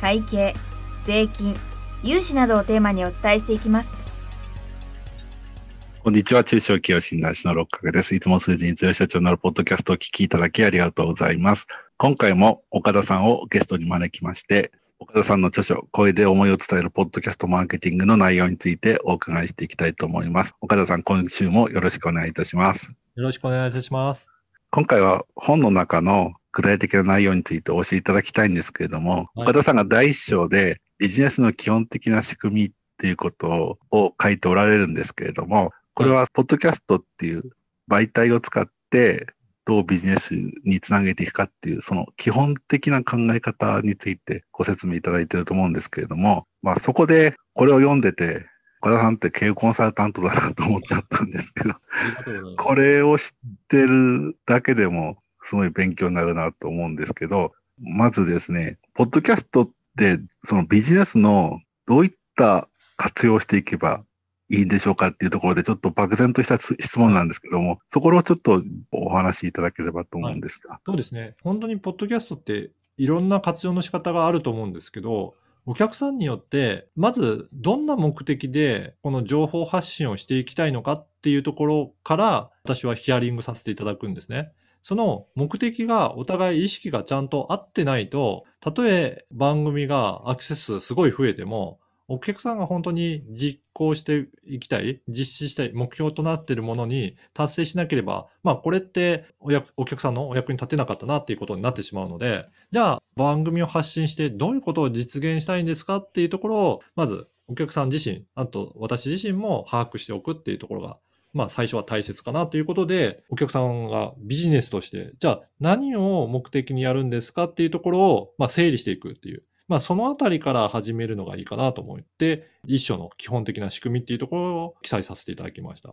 会計税金融資などをテーマにお伝えしていきますこんにちは、中小企業診断士の六角です。いつも数字に強い社長になるポッドキャストをお聞きいただきありがとうございます。今回も岡田さんをゲストに招きまして、岡田さんの著書、声で思いを伝えるポッドキャストマーケティングの内容についてお伺いしていきたいと思います。岡田さん、今週もよろしくお願いいたします。よろしくお願いいたします。今回は本の中の具体的な内容についてお教えいただきたいんですけれども、はい、岡田さんが第一章でビジネスの基本的な仕組みっていうことを書いておられるんですけれども、これはポッドキャストっていう媒体を使ってどうビジネスにつなげていくかっていう、その基本的な考え方についてご説明いただいていると思うんですけれども、まあそこでこれを読んでて、岡田さんって経営コンサルタントだなと思っちゃったんですけど、これを知ってるだけでもすごい勉強になるなと思うんですけど、まずですね、ポッドキャストってそのビジネスのどういった活用していけばいいんでしょうかっていうところでちょっと漠然とした質問なんですけども、そこをちょっとお話しいただければと思うんですが、はい、そうですね。本当にポッドキャストっていろんな活用の仕方があると思うんですけど、お客さんによって、まずどんな目的でこの情報発信をしていきたいのかっていうところから私はヒアリングさせていただくんですね。その目的がお互い意識がちゃんと合ってないと、たとえ番組がアクセスすごい増えても、お客さんが本当に実行していきたい、実施したい、目標となっているものに達成しなければ、まあこれっておお客さんのお役に立てなかったなっていうことになってしまうので、じゃあ番組を発信してどういうことを実現したいんですかっていうところを、まずお客さん自身、あと私自身も把握しておくっていうところがまあ最初は大切かなということで、お客さんがビジネスとして、じゃあ何を目的にやるんですかっていうところを、まあ整理していくっていう。まあ、そのあたりから始めるのがいいかなと思って、一緒の基本的な仕組みっていうところを記載させていただきました。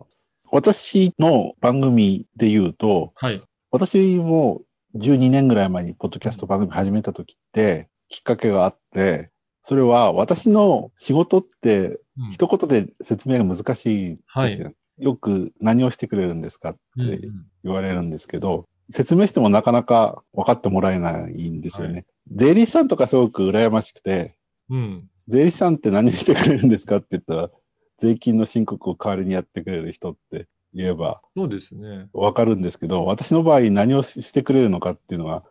私の番組で言うと、はい、私も12年ぐらい前にポッドキャスト番組始めた時って、きっかけがあって、それは私の仕事って一言で説明が難しいですよ、はい、よく何をしてくれるんですかって言われるんですけど、説明してもなかなか分かってもらえないんですよね。はい、税理士さんとかすごく羨ましくて、うん、税理士さんって何してくれるんですかって言ったら、税金の申告を代わりにやってくれる人って言えば、そうですね。分かるんですけど、私の場合何をしてくれるのかっていうのが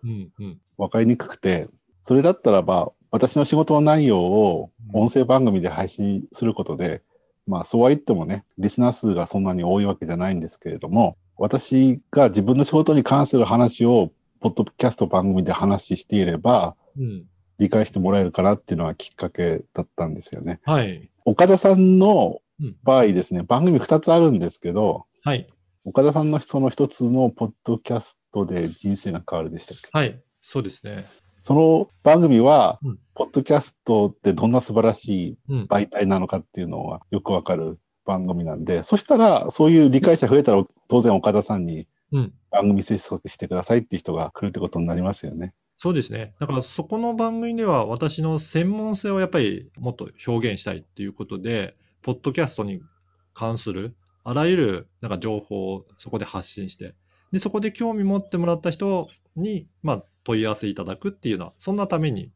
分かりにくくて、それだったらば、私の仕事の内容を音声番組で配信することで、うん、まあそうは言ってもね、リスナー数がそんなに多いわけじゃないんですけれども、私が自分の仕事に関する話を、ポッドキャスト番組で話していれば、うん、理解してもらえるかなっていうのはきっかけだったんですよね。はい。岡田さんの場合ですね、うん、番組2つあるんですけど、はい。岡田さんのその1つのポッドキャストで人生が変わるでしたっけ？はい。そうですね。その番組は、うん、ポッドキャストってどんな素晴らしい媒体なのかっていうのはよくわかる番組なんで、そしたら、そういう理解者増えたら、当然岡田さんに番組接続してくださいっていう人が来るってことになりますよね。そうですね。だからそこの番組では私の専門性をやっぱりもっと表現したいっていうことで、ポッドキャストに関するあらゆるなんか情報をそこで発信して、で、そこで興味持ってもらった人に、まあ、問い合わせいただくっていうのは、そんなために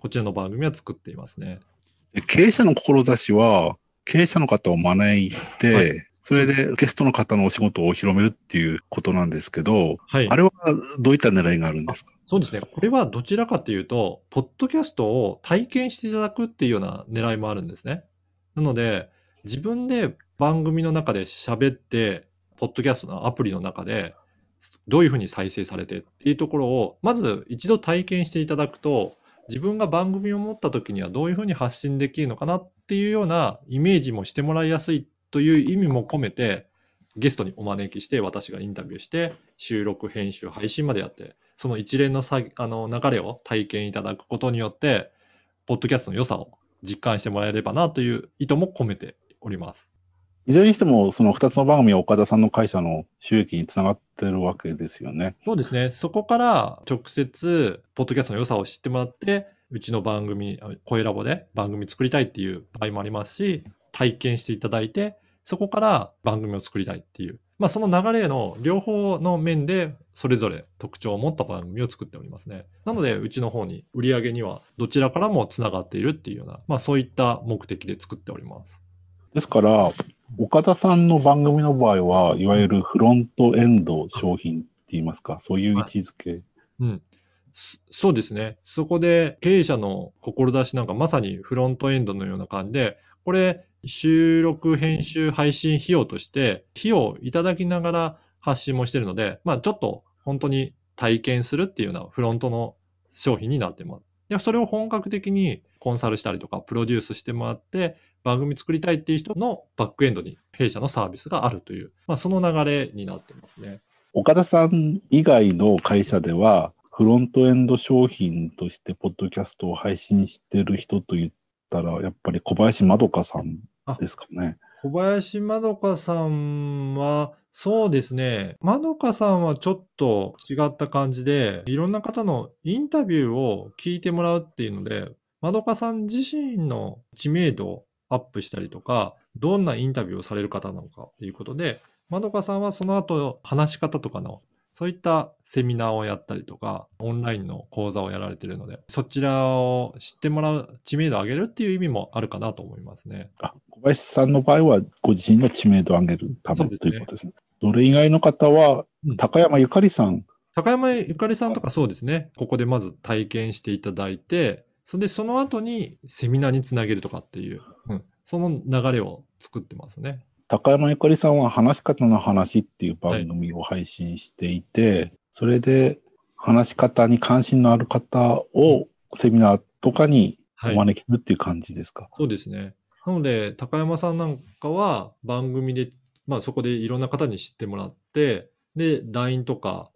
こちらの番組は作っていますね。経営者の志は、経営者の方を招いて、はい、それでゲストの方のお仕事を広めるっていうことなんですけど、はい、あれはどういった狙いがあるんですか？そうですね。これはどちらかというと、ポッドキャストを体験していただくっていうような狙いもあるんですね。なので、自分で番組の中で喋って、ポッドキャストのアプリの中で、どういうふうに再生されてっていうところを、まず一度体験していただくと、自分が番組を持った時にはどういうふうに発信できるのかなっていうようなイメージもしてもらいやすいという意味も込めて、ゲストにお招きして私がインタビューして収録編集配信までやってその一連のさあの流れを体験いただくことによってポッドキャストの良さを実感してもらえればなという意図も込めております。いずれにしても、その2つの番組は岡田さんの会社の収益につながってるわけですよね。そうですね。そこから直接、ポッドキャストの良さを知ってもらって、うちの番組、声ラボで番組作りたいっていう場合もありますし、体験していただいて、そこから番組を作りたいっていう、まあ、その流れの両方の面で、それぞれ特徴を持った番組を作っておりますね。なので、うちの方に売り上げにはどちらからもつながっているっていうような、まあ、そういった目的で作っております。ですから、岡田さんの番組の場合は、いわゆるフロントエンド商品って言いますか、そういう位置づけ。うん。そうですね。そこで経営者の志なんかまさにフロントエンドのような感じで、これ収録、編集、配信費用として費用をいただきながら発信もしてるので、まあちょっと本当に体験するっていうようなフロントの商品になってます。で、それを本格的にコンサルしたりとかプロデュースしてもらって、番組作りたいっていう人のバックエンドに弊社のサービスがあるという、まあ、その流れになってますね。岡田さん以外の会社では、フロントエンド商品としてポッドキャストを配信してる人といったら、やっぱり小林まどかさんですかね。小林まどかさんは、そうですね。まどかさんはちょっと違った感じで、いろんな方のインタビューを聞いてもらうっていうので、まどかさん自身の知名度アップしたりとか、どんなインタビューをされる方なのかっていうことで、まどかさんはその後、話し方とかの、そういったセミナーをやったりとか、オンラインの講座をやられているので、そちらを知ってもらう、知名度を上げるっていう意味もあるかなと思いますね。あ小林さんの場合は、ご自身の知名度を上げるため、ね、ということですね。それ以外の方は、高山ゆかりさん。高山ゆかりさんとかそうですね。ここでまず体験していただいて、それでその後にセミナーにつなげるとかっていう、うん、その流れを作ってますね。高山ゆかりさんは話し方の話っていう番組を配信していて、はい、それで話し方に関心のある方をセミナーとかにお招きするっていう感じですか、はい、そうですね。なので、高山さんなんかは番組で、まあそこでいろんな方に知ってもらって、で、LINE とか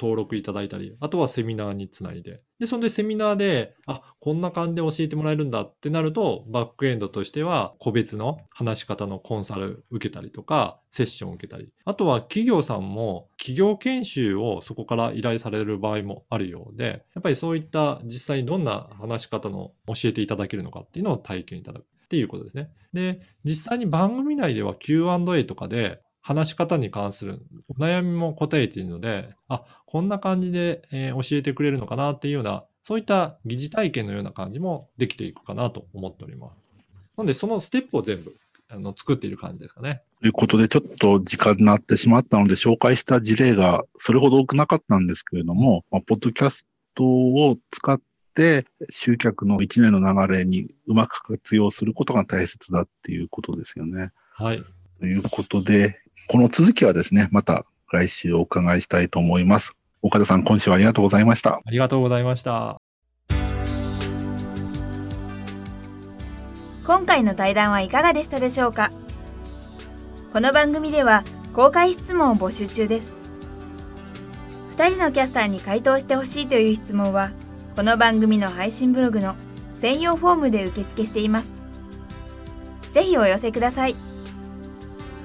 登録いただいたり、あとはセミナーにつないで、で、そんでセミナーで、あ、こんな感じで教えてもらえるんだってなると、バックエンドとしては、個別の話し方のコンサル受けたりとか、セッションを受けたり、あとは企業さんも企業研修をそこから依頼される場合もあるようで、やっぱりそういった実際にどんな話し方の教えていただけるのかっていうのを体験いただくっていうことですね。で、実際に番組内では Q&A とかで、話し方に関するお悩みも答えているので、あ、こんな感じで、えー、教えてくれるのかなっていうような、そういった疑似体験のような感じもできていくかなと思っております。なので、そのステップを全部あの作っている感じですかね。ということで、ちょっと時間になってしまったので、紹介した事例がそれほど多くなかったんですけれども、まあ、ポッドキャストを使って集客の一年の流れにうまく活用することが大切だっていうことですよね。はい。ということで、この続きはですね、また来週お伺いしたいと思います。岡田さん、今週はありがとうございました。ありがとうございました。今回の対談はいかがでしたでしょうか？この番組では公開質問を募集中です。2人のキャスターに回答してほしいという質問は、この番組の配信ブログの専用フォームで受付しています。ぜひお寄せください。